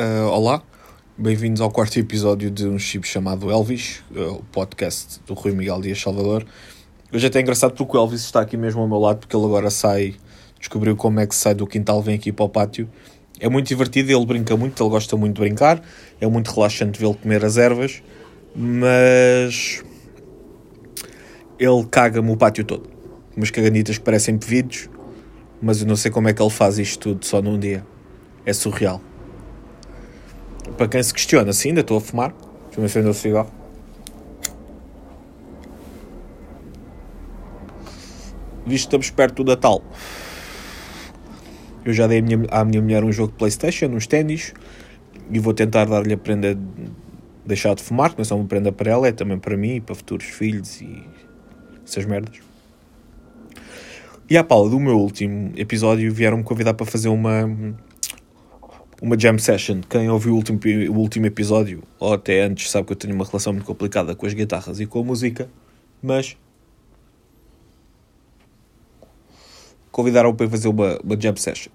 Uh, olá, bem-vindos ao quarto episódio de um chip chamado Elvis, uh, o podcast do Rui Miguel Dias Salvador. Hoje é até engraçado porque o Elvis está aqui mesmo ao meu lado, porque ele agora sai, descobriu como é que sai do quintal, vem aqui para o pátio. É muito divertido, ele brinca muito, ele gosta muito de brincar, é muito relaxante vê-lo comer as ervas, mas ele caga-me o pátio todo. Umas caganitas que parecem pevidos, mas eu não sei como é que ele faz isto tudo só num dia. É surreal para quem se questiona, sim, ainda estou a fumar. Deixa-me acender o cigarro. Visto que estamos perto do Natal, eu já dei à minha, à minha mulher um jogo de Playstation, uns ténis, e vou tentar dar-lhe a prenda de deixar de fumar, que não é só uma prenda para ela, é também para mim e para futuros filhos e essas merdas. E à pala do meu último episódio vieram-me convidar para fazer uma uma jam session. Quem ouviu o último, o último episódio, ou até antes, sabe que eu tenho uma relação muito complicada com as guitarras e com a música, mas convidaram-me para fazer uma, uma jam session.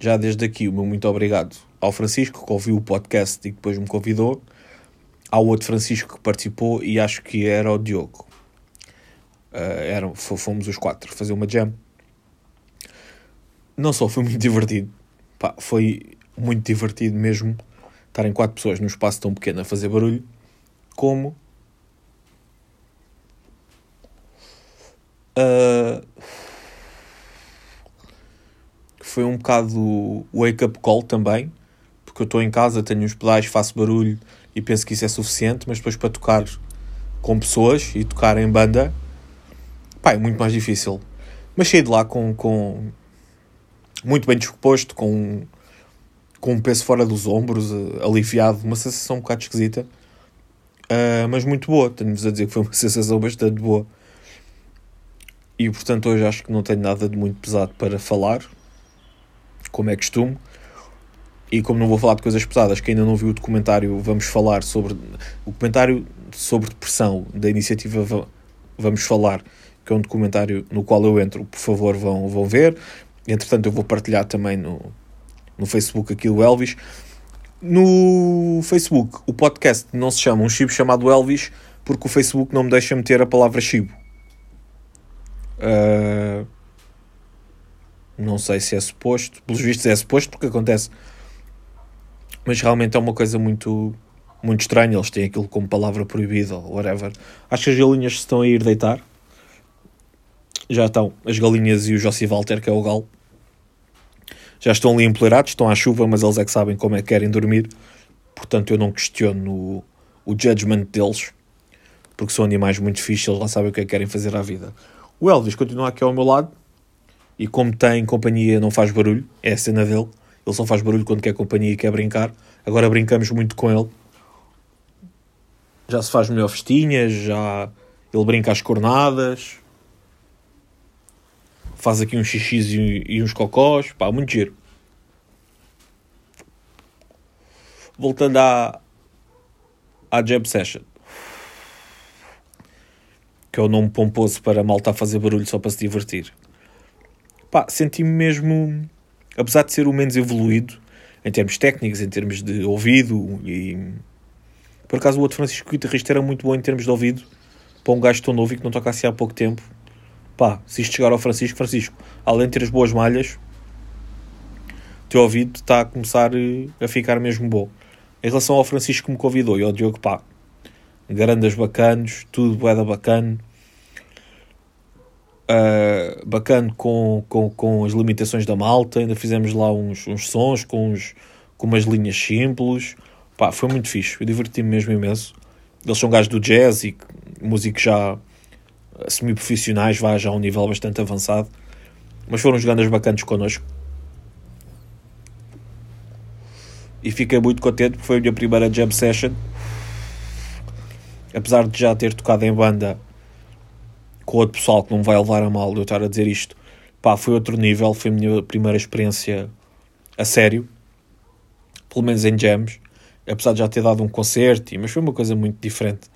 Já desde aqui, o meu muito obrigado ao Francisco, que ouviu o podcast e depois me convidou, ao outro Francisco que participou e acho que era o Diogo. Uh, eram, fomos os quatro fazer uma jam não só foi muito divertido, pá, foi muito divertido mesmo estarem quatro pessoas num espaço tão pequeno a fazer barulho, como uh, foi um bocado wake-up call também, porque eu estou em casa, tenho os pedais, faço barulho e penso que isso é suficiente, mas depois para tocar com pessoas e tocar em banda, pá, é muito mais difícil. Mas saí de lá com, com muito bem disposto, com, com um peso fora dos ombros, uh, aliviado, uma sensação um bocado esquisita, uh, mas muito boa. Tenho-vos a dizer que foi uma sensação bastante boa. E portanto, hoje acho que não tenho nada de muito pesado para falar, como é costume. E como não vou falar de coisas pesadas, que ainda não viu o documentário, vamos falar sobre. O documentário sobre depressão da iniciativa Vamos Falar, que é um documentário no qual eu entro, por favor, vão, vão ver. Entretanto, eu vou partilhar também no, no Facebook aqui o Elvis. No Facebook, o podcast não se chama um chibo chamado Elvis porque o Facebook não me deixa meter a palavra chibo. Uh, não sei se é suposto. Pelos vistos é suposto porque acontece. Mas realmente é uma coisa muito, muito estranha. Eles têm aquilo como palavra proibida ou whatever. Acho que as galinhas estão a ir deitar já estão as galinhas e o Jossi Walter, que é o galo. Já estão ali empoleirados, estão à chuva, mas eles é que sabem como é que querem dormir. Portanto, eu não questiono o, o judgment deles, porque são animais muito fixos, eles lá sabem o que é que querem fazer à vida. O Elvis continua aqui ao meu lado, e como tem companhia, não faz barulho, é a cena dele. Ele só faz barulho quando quer companhia e quer brincar. Agora brincamos muito com ele. Já se faz melhor festinhas, já ele brinca às cornadas, faz aqui uns xixis e, e uns cocós, pá, muito giro. Voltando à, à Jam Session, que é o nome pomposo para a malta a fazer barulho só para se divertir. Pá, senti-me mesmo, apesar de ser o menos evoluído, em termos técnicos, em termos de ouvido, e por acaso o outro Francisco guitarrista era muito bom em termos de ouvido, para um gajo tão novo e que não toca assim há pouco tempo pá, se isto chegar ao Francisco, Francisco, além de ter as boas malhas, o teu ouvido está a começar eh, a ficar mesmo bom. Em relação ao Francisco que me convidou e ao Diogo, pá, grandes bacanos, tudo boeda bacana. Uh, bacana com, com, com as limitações da malta, ainda fizemos lá uns, uns sons com, uns, com umas linhas simples, pá, foi muito fixe, eu diverti-me mesmo imenso. Eles são gajos do jazz e músicos já semi-profissionais, vá já a um nível bastante avançado. Mas foram jogadas bacanas connosco. E fiquei muito contente porque foi a minha primeira jam session. Apesar de já ter tocado em banda com outro pessoal que não vai levar a mal eu estar a dizer isto, pá, foi outro nível. Foi a minha primeira experiência a sério, pelo menos em jams. Apesar de já ter dado um concerto, mas foi uma coisa muito diferente.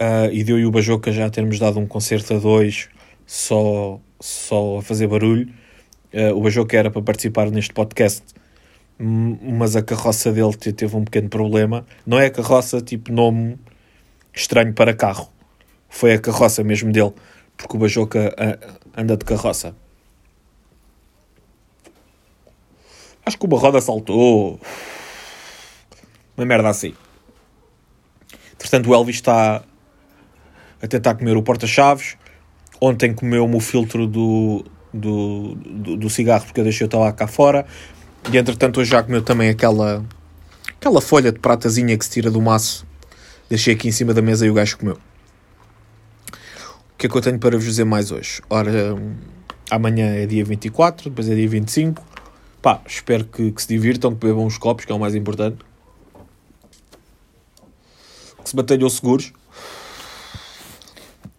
Uh, e deu e o Bajoca já termos dado um concerto a dois só, só a fazer barulho. Uh, o Bajoca era para participar neste podcast mas a carroça dele teve um pequeno problema. Não é a carroça tipo nome estranho para carro, foi a carroça mesmo dele, porque o Bajoca anda de carroça. Acho que uma roda saltou. Uma merda assim. Portanto, o Elvis está a tentar comer o porta-chaves. Ontem comeu-me o filtro do, do, do, do, cigarro porque eu deixei o tabaco cá fora. E entretanto, hoje já comeu também aquela, aquela folha de pratazinha que se tira do maço. Deixei aqui em cima da mesa e o gajo comeu. O que é que eu tenho para vos dizer mais hoje? Ora, amanhã é dia 24, depois é dia 25. Pá, espero que, que se divirtam, que bebam os copos, que é o mais importante. Que se mantenham seguros.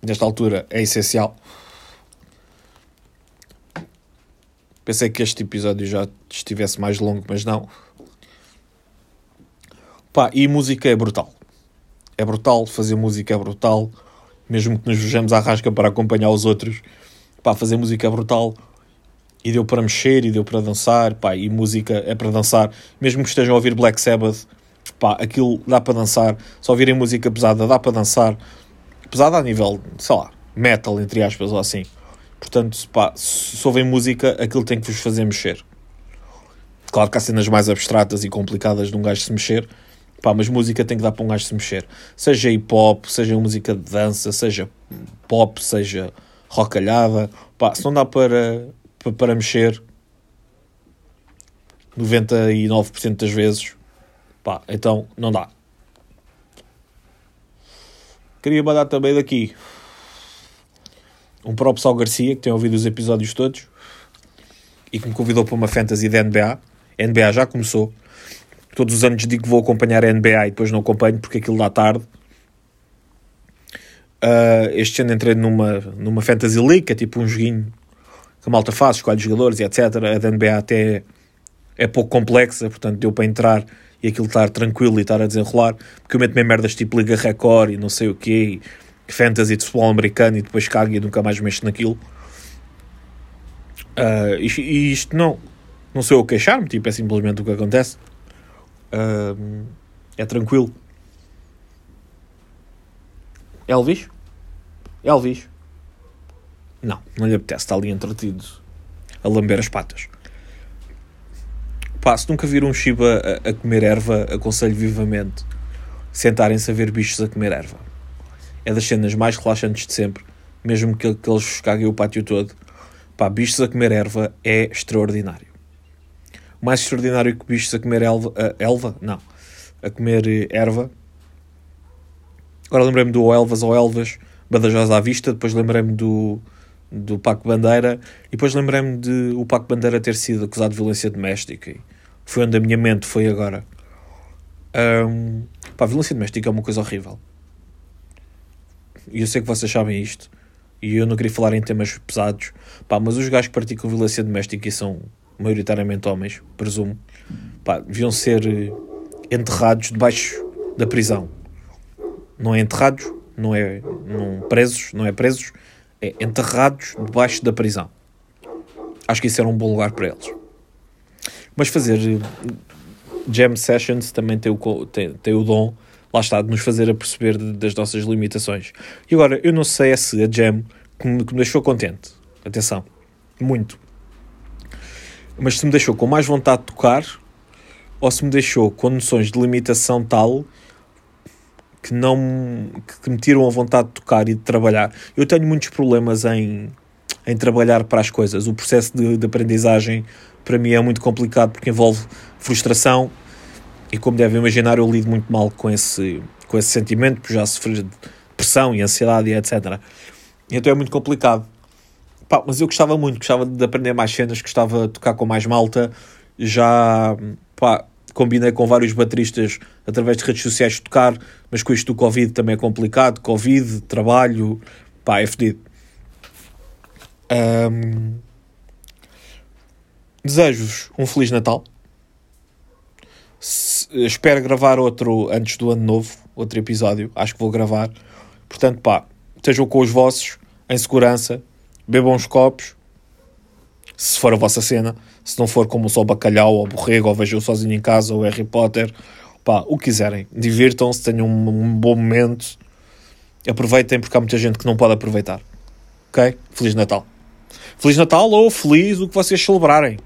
Nesta altura é essencial. Pensei que este episódio já estivesse mais longo, mas não. Pá, e música é brutal. É brutal, fazer música é brutal. Mesmo que nos vejamos à rasca para acompanhar os outros. Pá, fazer música é brutal. E deu para mexer, e deu para dançar. Pá, e música é para dançar. Mesmo que estejam a ouvir Black Sabbath, pá, aquilo dá para dançar. Se ouvirem música pesada, dá para dançar. Pesada a nível, sei lá, metal, entre aspas, ou assim. Portanto, pá, se ouvem música, aquilo tem que vos fazer mexer. Claro que há cenas mais abstratas e complicadas de um gajo se mexer, pá, mas música tem que dar para um gajo se mexer. Seja hip hop, seja música de dança, seja pop, seja rockalhada, pá, se não dá para, para, para mexer 99% das vezes, pá, então não dá. Queria mandar também daqui um próprio Sal Garcia, que tem ouvido os episódios todos e que me convidou para uma fantasy da NBA. A NBA já começou. Todos os anos digo que vou acompanhar a NBA e depois não acompanho porque aquilo dá tarde. Uh, este ano entrei numa, numa Fantasy League, que é tipo um joguinho que a malta faz, escolhe jogadores e etc. A da NBA até é pouco complexa, portanto deu para entrar e aquilo estar tranquilo e estar a desenrolar. Porque eu meto mesmo merdas tipo Liga Record e não sei o quê fantasy de futebol americano e depois cago e nunca mais mexo naquilo. Uh, e, isto não, não sou eu queixar-me, tipo, é simplesmente o que acontece. Uh, é tranquilo. Elvis? Elvis? Não, não lhe apetece, está ali entretido a lamber as patas. Pá, se nunca viram um Shiba a, a comer erva, aconselho vivamente sentarem-se a ver bichos a comer erva é das cenas mais relaxantes de sempre, mesmo que, que eles caguem o pátio todo. Pá, bichos a comer erva é extraordinário. Mais extraordinário que bichos a comer elva, uh, elva? Não. A comer erva. Agora lembrei-me do Elvas ou Elvas, Badajoz à vista, depois lembrei-me do, do Paco Bandeira e depois lembrei-me de o Paco Bandeira ter sido acusado de violência doméstica. E foi onde a minha mente foi agora. Um, pá, violência doméstica é uma coisa horrível e eu sei que vocês sabem isto, e eu não queria falar em temas pesados, pá, mas os gajos que praticam violência doméstica e são maioritariamente homens, presumo, pá, deviam ser eh, enterrados debaixo da prisão. Não é enterrados, não é não presos, não é presos, é enterrados debaixo da prisão. Acho que isso era um bom lugar para eles. Mas fazer eh, jam sessions também tem o, tem, tem o dom lá está, de nos fazer a perceber das nossas limitações. E agora, eu não sei é se a Jam que me, que me deixou contente, atenção, muito, mas se me deixou com mais vontade de tocar ou se me deixou com noções de limitação tal que não que me tiram a vontade de tocar e de trabalhar. Eu tenho muitos problemas em, em trabalhar para as coisas. O processo de, de aprendizagem para mim é muito complicado porque envolve frustração, e como devem imaginar, eu lido muito mal com esse, com esse sentimento, porque já sofri de depressão e ansiedade e etc. Então é muito complicado. Pá, mas eu gostava muito, gostava de aprender mais cenas, gostava de tocar com mais malta. Já pá, combinei com vários bateristas através de redes sociais tocar, mas com isto do Covid também é complicado. Covid, trabalho, pá, é fedido. Um... Desejo-vos um Feliz Natal espero gravar outro antes do ano novo, outro episódio. Acho que vou gravar. Portanto, pá, estejam com os vossos, em segurança, bebam os copos, se for a vossa cena. Se não for como só bacalhau ou borrego, ou vejam sozinho em casa, ou Harry Potter, pá, o que quiserem. Divirtam-se, tenham um, um bom momento. Aproveitem porque há muita gente que não pode aproveitar. Ok? Feliz Natal. Feliz Natal ou feliz o que vocês celebrarem.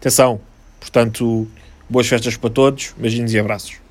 Atenção. Portanto, boas festas para todos. Beijinhos e abraços.